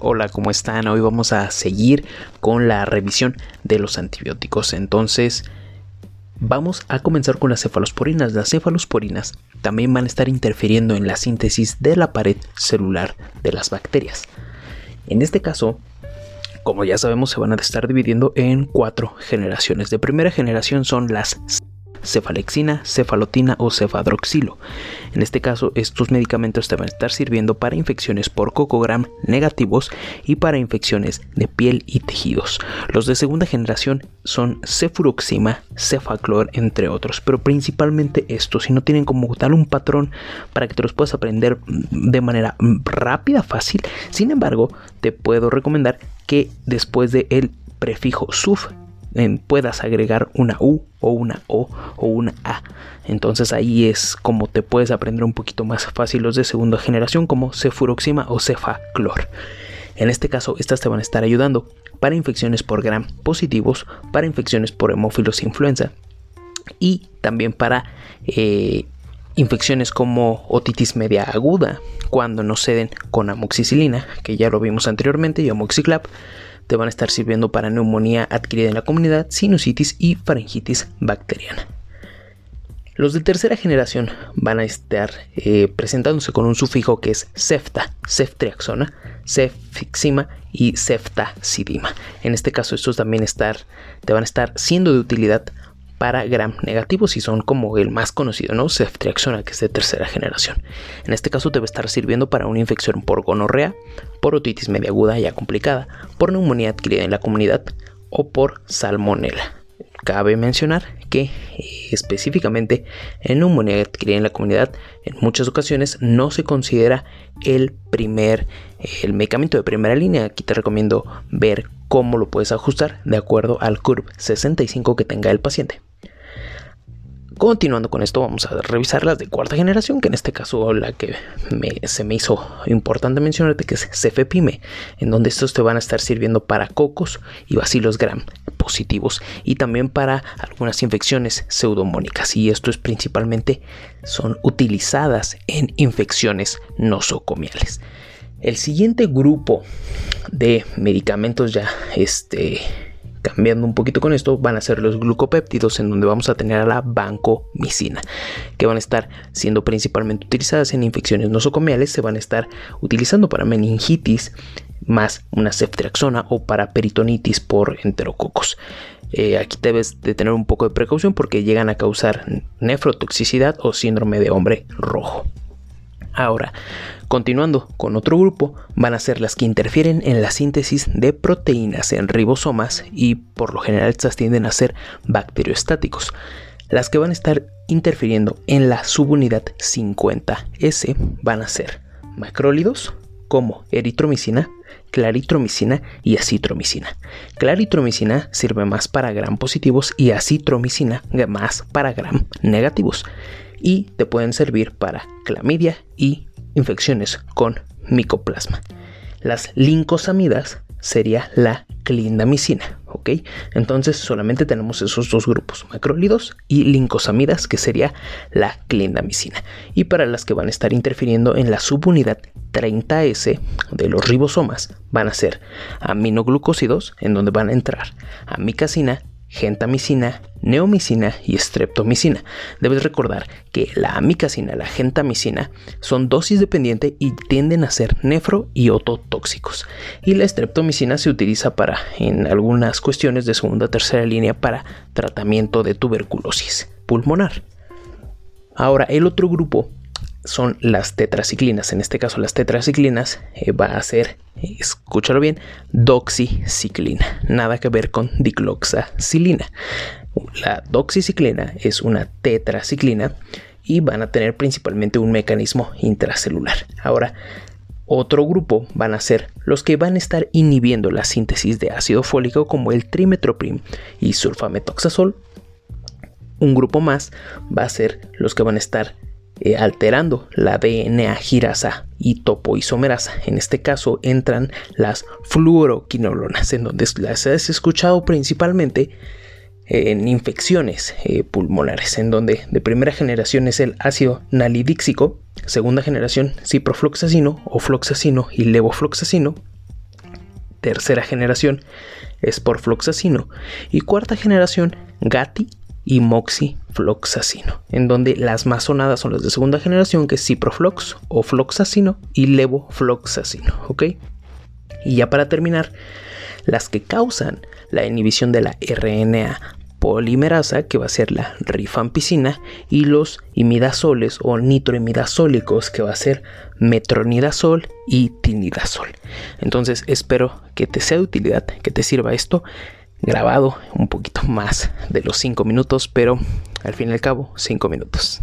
Hola, ¿cómo están? Hoy vamos a seguir con la revisión de los antibióticos. Entonces, vamos a comenzar con las cefalosporinas. Las cefalosporinas también van a estar interfiriendo en la síntesis de la pared celular de las bacterias. En este caso, como ya sabemos, se van a estar dividiendo en cuatro generaciones. De primera generación son las cefalexina, cefalotina o cefadroxilo. En este caso, estos medicamentos te van a estar sirviendo para infecciones por cocogram negativos y para infecciones de piel y tejidos. Los de segunda generación son cefuroxima, cefaclor, entre otros, pero principalmente estos, si no tienen como tal un patrón para que te los puedas aprender de manera rápida, fácil. Sin embargo, te puedo recomendar que después de el prefijo suf puedas agregar una U o una O o una A. Entonces ahí es como te puedes aprender un poquito más fácil los de segunda generación como cefuroxima o cefaclor. En este caso, estas te van a estar ayudando para infecciones por gram positivos, para infecciones por hemófilos influenza y también para eh, infecciones como otitis media aguda cuando no ceden con amoxicilina, que ya lo vimos anteriormente, y amoxiclap te van a estar sirviendo para neumonía adquirida en la comunidad, sinusitis y faringitis bacteriana. Los de tercera generación van a estar eh, presentándose con un sufijo que es cefta, ceftriaxona, cefixima y ceftazidima. En este caso estos también te van a estar siendo de utilidad para gram negativos y son como el más conocido, ¿no? Ceftriaxona, que es de tercera generación. En este caso debe estar sirviendo para una infección por gonorrea, por otitis media aguda ya complicada, por neumonía adquirida en la comunidad o por salmonela. Cabe mencionar que eh, específicamente en neumonía adquirida en la comunidad en muchas ocasiones no se considera el primer el medicamento de primera línea. Aquí te recomiendo ver cómo lo puedes ajustar de acuerdo al curve 65 que tenga el paciente. Continuando con esto, vamos a revisar las de cuarta generación, que en este caso la que se me hizo importante mencionarte, que es Cefepime, en donde estos te van a estar sirviendo para cocos y bacilos gram positivos y también para algunas infecciones pseudomónicas. Y esto es principalmente, son utilizadas en infecciones nosocomiales. El siguiente grupo de medicamentos ya este, Cambiando un poquito con esto, van a ser los glucopéptidos, en donde vamos a tener a la vancomicina, que van a estar siendo principalmente utilizadas en infecciones nosocomiales, se van a estar utilizando para meningitis, más una ceftriaxona o para peritonitis por enterococos. Eh, aquí debes de tener un poco de precaución porque llegan a causar nefrotoxicidad o síndrome de hombre rojo. Ahora, continuando con otro grupo, van a ser las que interfieren en la síntesis de proteínas en ribosomas y por lo general estas tienden a ser bacteriostáticos. Las que van a estar interfiriendo en la subunidad 50S van a ser macrólidos como eritromicina, claritromicina y acitromicina. Claritromicina sirve más para gram positivos y acitromicina más para gram negativos y te pueden servir para clamidia y infecciones con micoplasma. Las lincosamidas sería la clindamicina, ¿ok? Entonces solamente tenemos esos dos grupos, macrólidos y lincosamidas, que sería la clindamicina. Y para las que van a estar interfiriendo en la subunidad 30S de los ribosomas, van a ser aminoglucósidos, en donde van a entrar amicacina gentamicina, neomicina y streptomicina. Debes recordar que la amicacina, la gentamicina son dosis dependiente y tienden a ser nefro y ototóxicos. Y la streptomicina se utiliza para en algunas cuestiones de segunda o tercera línea para tratamiento de tuberculosis pulmonar. Ahora, el otro grupo son las tetraciclinas. En este caso, las tetraciclinas eh, va a ser, escúchalo bien, doxiciclina. Nada que ver con dicloxacilina. La doxiciclina es una tetraciclina y van a tener principalmente un mecanismo intracelular. Ahora, otro grupo van a ser los que van a estar inhibiendo la síntesis de ácido fólico como el trimetoprim y sulfametoxazol. Un grupo más va a ser los que van a estar eh, alterando la DNA girasa y topoisomerasa. En este caso entran las fluoroquinolonas, en donde las has escuchado principalmente en infecciones eh, pulmonares, en donde de primera generación es el ácido nalidíxico, segunda generación ciprofloxacino o floxacino y levofloxacino, tercera generación es porfloxacino y cuarta generación gati y moxifloxacino, en donde las más sonadas son las de segunda generación, que es ciproflox o floxacino y levofloxacino, ¿ok? Y ya para terminar, las que causan la inhibición de la RNA polimerasa, que va a ser la rifampicina, y los imidazoles o nitroimidazólicos, que va a ser metronidazol y tinidazol. Entonces espero que te sea de utilidad, que te sirva esto grabado un poquito más de los 5 minutos, pero al fin y al cabo 5 minutos.